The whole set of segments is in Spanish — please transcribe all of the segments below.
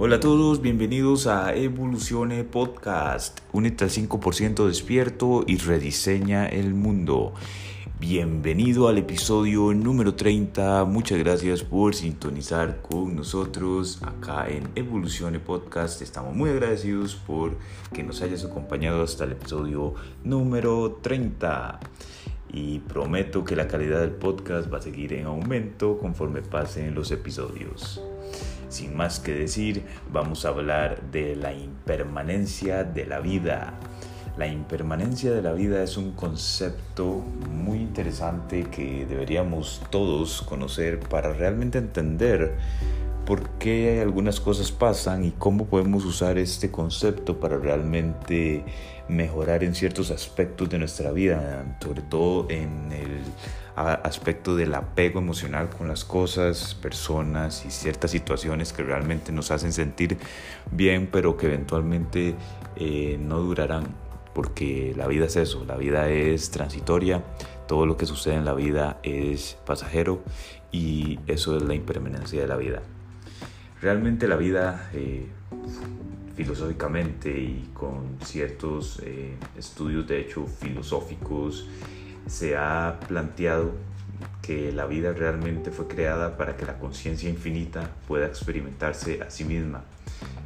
Hola a todos, bienvenidos a Evolucione Podcast. Únete al 5% despierto y rediseña el mundo. Bienvenido al episodio número 30. Muchas gracias por sintonizar con nosotros acá en Evolucione Podcast. Estamos muy agradecidos por que nos hayas acompañado hasta el episodio número 30 y prometo que la calidad del podcast va a seguir en aumento conforme pasen los episodios. Sin más que decir, vamos a hablar de la impermanencia de la vida. La impermanencia de la vida es un concepto muy interesante que deberíamos todos conocer para realmente entender por qué algunas cosas pasan y cómo podemos usar este concepto para realmente mejorar en ciertos aspectos de nuestra vida, sobre todo en el aspecto del apego emocional con las cosas, personas y ciertas situaciones que realmente nos hacen sentir bien, pero que eventualmente eh, no durarán, porque la vida es eso, la vida es transitoria, todo lo que sucede en la vida es pasajero y eso es la impermanencia de la vida. Realmente la vida, eh, filosóficamente y con ciertos eh, estudios de hecho filosóficos, se ha planteado que la vida realmente fue creada para que la conciencia infinita pueda experimentarse a sí misma.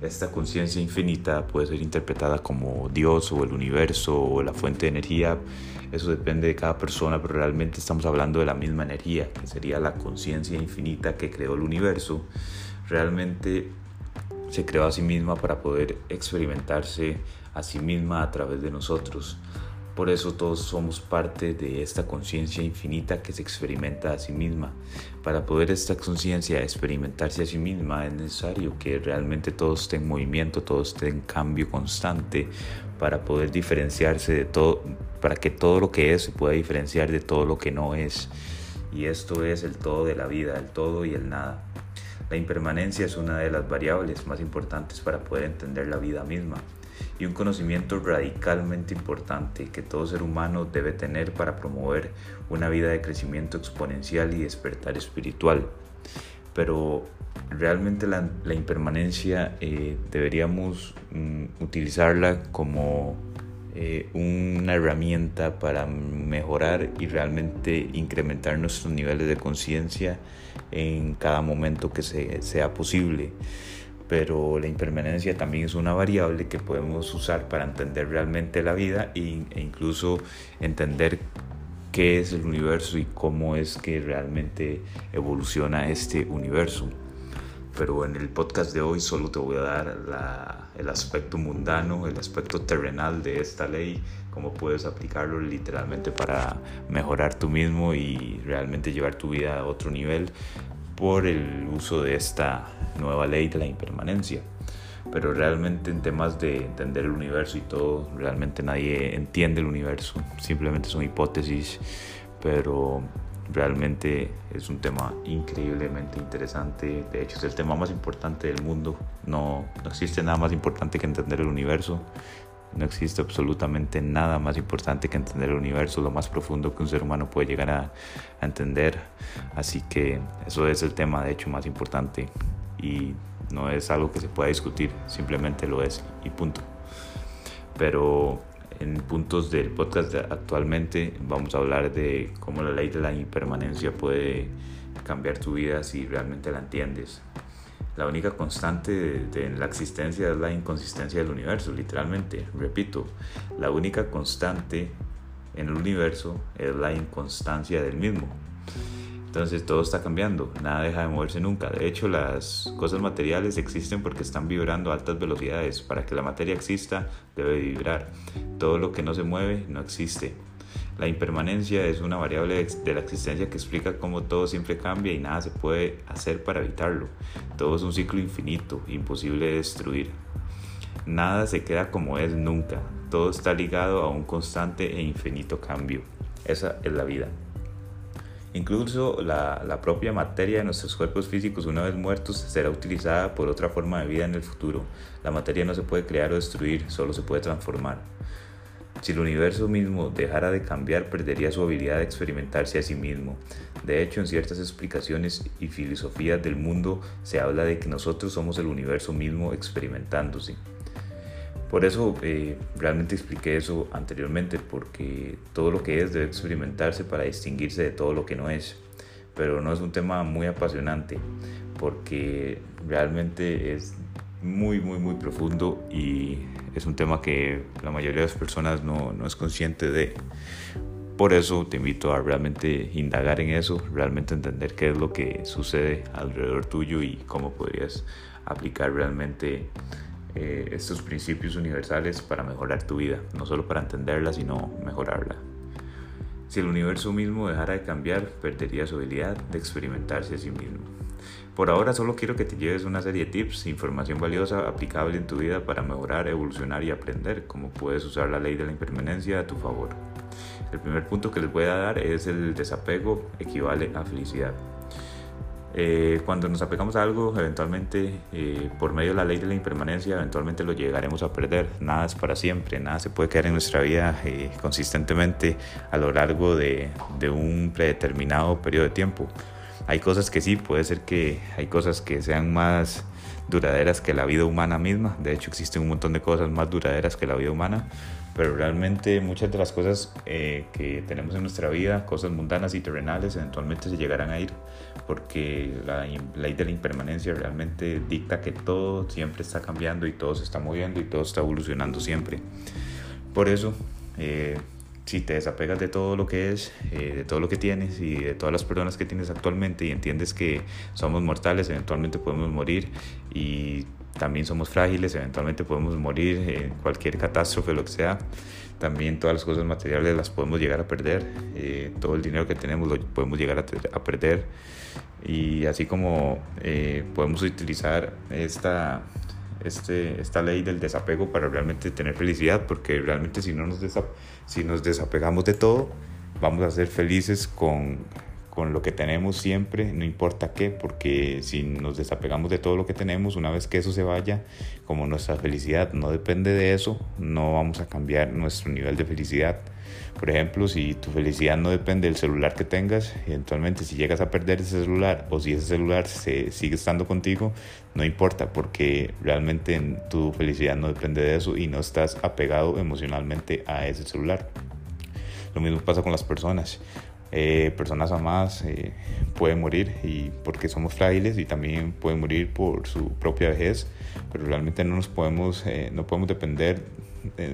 Esta conciencia infinita puede ser interpretada como Dios o el universo o la fuente de energía. Eso depende de cada persona, pero realmente estamos hablando de la misma energía, que sería la conciencia infinita que creó el universo realmente se creó a sí misma para poder experimentarse a sí misma a través de nosotros. Por eso todos somos parte de esta conciencia infinita que se experimenta a sí misma. Para poder esta conciencia experimentarse a sí misma es necesario que realmente todo esté en movimiento, todo esté en cambio constante para poder diferenciarse de todo, para que todo lo que es se pueda diferenciar de todo lo que no es. Y esto es el todo de la vida, el todo y el nada. La impermanencia es una de las variables más importantes para poder entender la vida misma y un conocimiento radicalmente importante que todo ser humano debe tener para promover una vida de crecimiento exponencial y despertar espiritual. Pero realmente la, impermanencia eh, deberíamos mm, utilizarla como eh, una herramienta para mejorar y realmente incrementar nuestros niveles de conciencia en cada momento que sea posible. Pero la impermanencia también es una variable que podemos usar para entender realmente la vida e incluso entender qué es el universo y cómo es que realmente evoluciona este universo pero en el podcast de hoy solo te voy a dar el aspecto mundano, el aspecto terrenal de esta ley, cómo puedes aplicarlo literalmente para mejorar tú mismo y realmente llevar tu vida a otro nivel por el uso de esta nueva ley de la impermanencia. Pero realmente en temas de entender el universo y todo, realmente nadie entiende el universo, simplemente son hipótesis, pero Realmente es un tema increíblemente interesante. De hecho, es el tema más importante del mundo. No, no existe nada más importante que entender el universo. No existe absolutamente nada más importante que entender el universo, lo más profundo que un ser humano puede llegar a, a entender. Así que eso es el tema, de hecho, más importante. Y no es algo que se pueda discutir, simplemente lo es y punto. Pero en puntos del podcast actualmente vamos a hablar de cómo la ley de la impermanencia puede cambiar tu vida si realmente la entiendes. La única constante de, la existencia es la inconsistencia del universo, literalmente. Repito, la única constante en el universo es la inconstancia del mismo. Entonces todo está cambiando, nada deja de moverse nunca. De hecho, las cosas materiales existen porque están vibrando a altas velocidades. Para que la materia exista, debe vibrar. Todo lo que no se mueve no existe. La impermanencia es una variable de la existencia que explica cómo todo siempre cambia y nada se puede hacer para evitarlo. Todo es un ciclo infinito, imposible de destruir. Nada se queda como es nunca. Todo está ligado a un constante e infinito cambio. Esa es la vida. Incluso la, propia materia de nuestros cuerpos físicos, una vez muertos, será utilizada por otra forma de vida en el futuro. La materia no se puede crear o destruir, solo se puede transformar. Si el universo mismo dejara de cambiar, perdería su habilidad de experimentarse a sí mismo. De hecho, en ciertas explicaciones y filosofías del mundo se habla de que nosotros somos el universo mismo experimentándose. Por eso eh, realmente expliqué eso anteriormente, porque todo lo que es debe experimentarse para distinguirse de todo lo que no es. Pero no es un tema muy apasionante, porque realmente es muy, muy, muy profundo y es un tema que la mayoría de las personas no, no es consciente de. Por eso te invito a realmente indagar en eso, realmente entender qué es lo que sucede alrededor tuyo y cómo podrías aplicar realmente eh, estos principios universales para mejorar tu vida, no solo para entenderla, sino mejorarla. Si el universo mismo dejara de cambiar, perdería su habilidad de experimentarse a sí mismo. Por ahora solo quiero que te lleves una serie de tips, información valiosa aplicable en tu vida para mejorar, evolucionar y aprender cómo puedes usar la ley de la impermanencia a tu favor. El primer punto que les voy a dar es el desapego equivale a felicidad. Eh, cuando nos apegamos a algo, eventualmente, eh, por medio de la ley de la impermanencia, eventualmente lo llegaremos a perder. Nada es para siempre, nada se puede quedar en nuestra vida eh, consistentemente a lo largo de, de, un predeterminado periodo de tiempo. Hay cosas que sí, puede ser que hay cosas que sean más duraderas que la vida humana misma. De hecho, existen un montón de cosas más duraderas que la vida humana pero realmente muchas de las cosas eh, que tenemos en nuestra vida, cosas mundanas y terrenales, eventualmente se llegarán a ir, porque la ley de la impermanencia realmente dicta que todo siempre está cambiando y todo se está moviendo y todo está evolucionando siempre. Por eso, eh, si te desapegas de todo lo que es, eh, de todo lo que tienes y de todas las personas que tienes actualmente y entiendes que somos mortales, eventualmente podemos morir y también somos frágiles, eventualmente podemos morir en cualquier catástrofe, lo que sea. También todas las cosas materiales las podemos llegar a perder, eh, todo el dinero que tenemos lo podemos llegar a, perder. Y así como eh, podemos utilizar esta, este, esta ley del desapego para realmente tener felicidad, porque realmente si, no nos, si nos desapegamos de todo, vamos a ser felices con con lo que tenemos siempre, no importa qué, porque si nos desapegamos de todo lo que tenemos, una vez que eso se vaya, como nuestra felicidad no depende de eso, no vamos a cambiar nuestro nivel de felicidad. Por ejemplo, si tu felicidad no depende del celular que tengas, eventualmente si llegas a perder ese celular o si ese celular se sigue estando contigo, no importa porque realmente tu felicidad no depende de eso y no estás apegado emocionalmente a ese celular. Lo mismo pasa con las personas. Eh, personas amadas eh, pueden morir y porque somos frágiles y también pueden morir por su propia vejez, pero realmente no nos podemos, eh, no podemos depender,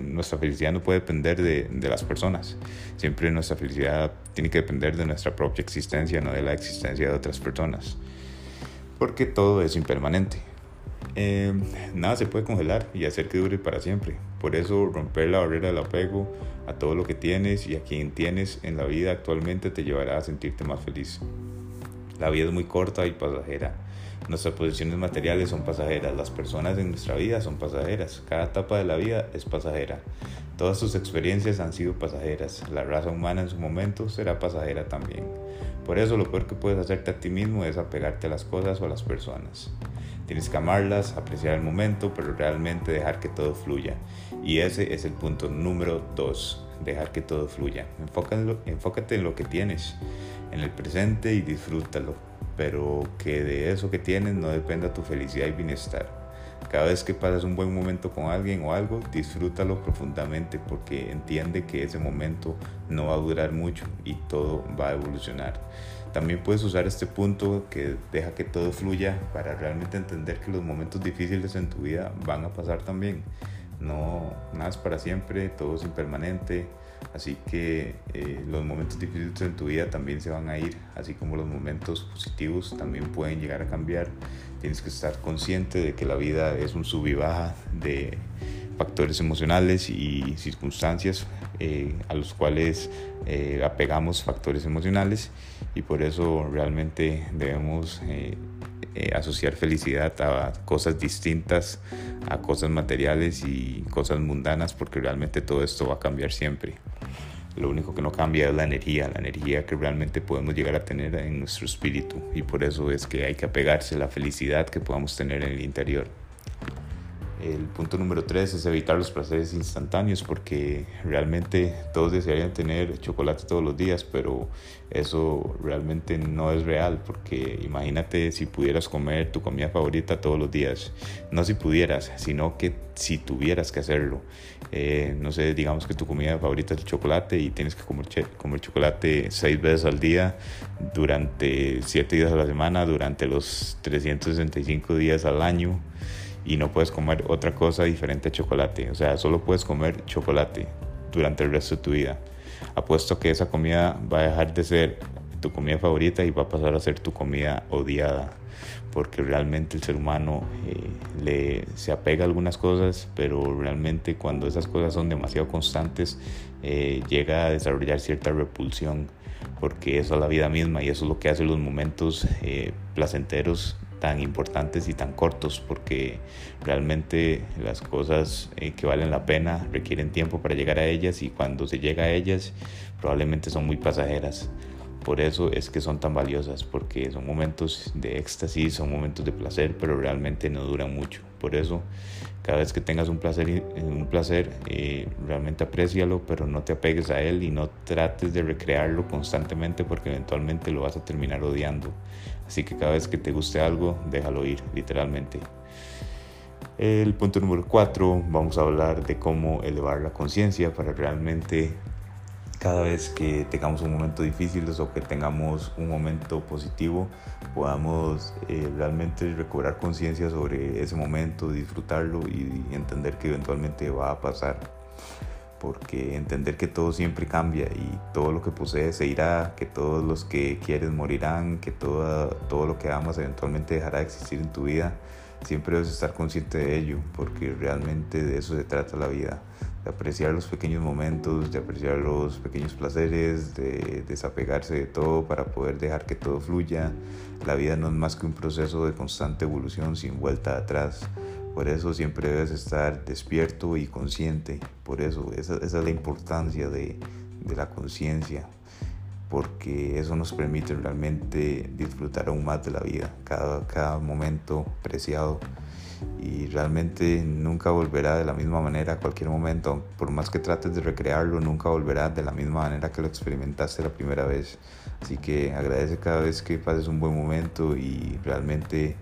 nuestra felicidad no puede depender de, de, las personas, siempre nuestra felicidad tiene que depender de nuestra propia existencia, no de la existencia de otras personas, porque todo es impermanente. Nada se puede congelar y hacer que dure para siempre. Por eso romper la barrera del apego a todo lo que tienes y a quien tienes en la vida actualmente te llevará a sentirte más feliz. La vida es muy corta y pasajera. Nuestras posiciones materiales son pasajeras, las personas en nuestra vida son pasajeras, cada etapa de la vida es pasajera. Todas tus experiencias han sido pasajeras, la raza humana en su momento será pasajera también. Por eso lo peor que puedes hacerte a ti mismo es apegarte a las cosas o a las personas. Tienes que amarlas, apreciar el momento, pero realmente dejar que todo fluya. Y ese es el punto número dos, dejar que todo fluya. enfócate en lo que tienes, en el presente y disfrútalo, pero que de eso que tienes no dependa tu felicidad y bienestar. Cada vez que pasas un buen momento con alguien o algo, disfrútalo profundamente porque entiende que ese momento no va a durar mucho y todo va a evolucionar. También puedes usar este punto que deja que todo fluya para realmente entender que los momentos difíciles en tu vida van a pasar también. No, nada es para siempre, todo es impermanente, así que eh, los momentos difíciles en tu vida también se van a ir, así como los momentos positivos también pueden llegar a cambiar. Tienes que estar consciente de que la vida es un sub y baja de factores emocionales y circunstancias eh, a los cuales eh, apegamos factores emocionales y por eso realmente debemos eh, asociar felicidad a cosas distintas, a cosas materiales y cosas mundanas porque realmente todo esto va a cambiar siempre. Lo único que no cambia es la energía, la energía que realmente podemos llegar a tener en nuestro espíritu y por eso es que hay que apegarse a la felicidad que podamos tener en el interior. El punto número tres es evitar los placeres instantáneos porque realmente todos desearían tener chocolate todos los días, pero eso realmente no es real porque imagínate si pudieras comer tu comida favorita todos los días. No si pudieras, sino que si tuvieras que hacerlo. Eh, no sé, digamos que tu comida favorita es el chocolate y tienes que comer, comer chocolate seis veces al día durante siete días a la semana, durante los 365 días al año y no puedes comer otra cosa diferente a chocolate. O sea, solo puedes comer chocolate durante el resto de tu vida. Apuesto que esa comida va a dejar de ser tu comida favorita y va a pasar a ser tu comida odiada. Porque realmente el ser humano eh, le, se apega a algunas cosas, pero realmente cuando esas cosas son demasiado constantes, eh, llega a desarrollar cierta repulsión. Porque eso es la vida misma y eso es lo que hace los momentos eh, placenteros tan importantes y tan cortos porque realmente las cosas eh, que valen la pena requieren tiempo para llegar a ellas y cuando se llega a ellas probablemente son muy pasajeras. Por eso es que son tan valiosas, porque son momentos de éxtasis, son momentos de placer, pero realmente no duran mucho. Por eso, cada vez que tengas un placer, un placer eh, realmente aprecialo, pero no te apegues a él y no trates de recrearlo constantemente, porque eventualmente lo vas a terminar odiando. Así que cada vez que te guste algo, déjalo ir, literalmente. El punto número 4, vamos a hablar de cómo elevar la conciencia para realmente cada vez que tengamos un momento difícil o que tengamos un momento positivo, podamos eh, realmente recobrar conciencia sobre ese momento, disfrutarlo y entender que eventualmente va a pasar. Porque entender que todo siempre cambia y todo lo que posees se irá, que todos los que quieres morirán, que todo, todo lo que amas eventualmente dejará de existir en tu vida, siempre debes estar consciente de ello, porque realmente de eso se trata la vida apreciar los pequeños momentos, de apreciar los pequeños placeres, de desapegarse de todo para poder dejar que todo fluya. La vida no es más que un proceso de constante evolución sin vuelta atrás. Por eso siempre debes estar despierto y consciente. Por eso esa, es la importancia de, de la conciencia. Porque eso nos permite realmente disfrutar aún más de la vida. Cada, cada momento preciado y realmente nunca volverá de la misma manera a cualquier momento. Por más que trates de recrearlo, nunca volverá de la misma manera que lo experimentaste la primera vez. Así que agradece cada vez que pases un buen momento y realmente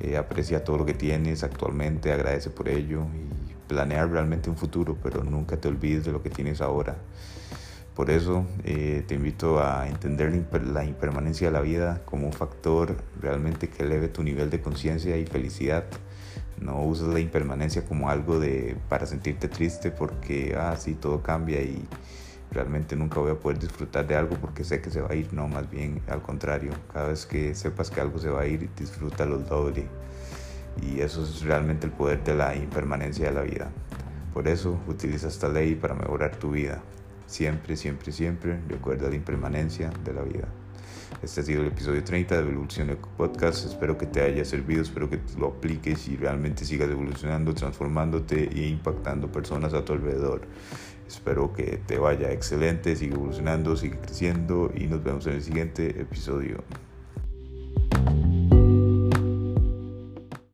eh, aprecia todo lo que tienes actualmente, agradece por ello y planea realmente un futuro, pero nunca te olvides de lo que tienes ahora. Por eso eh, te invito a entender la impermanencia de la vida como un factor realmente que eleve tu nivel de conciencia y felicidad no uses la impermanencia como algo de para sentirte triste porque ah todo cambia y realmente nunca voy a poder disfrutar de algo porque sé que se va a ir, no, más bien al contrario, cada vez que sepas que algo se va a ir, disfrútalo doble. Y eso es realmente el poder de la impermanencia de la vida. Por eso utiliza esta ley para mejorar tu vida. Siempre, siempre, siempre recuerda la impermanencia de la vida. Este ha sido el episodio 30 de Evolución Podcast. Espero que te haya servido, espero que lo apliques y realmente sigas evolucionando, transformándote e impactando personas a tu alrededor. Espero que te vaya excelente, sigue evolucionando, sigue creciendo y nos vemos en el siguiente episodio.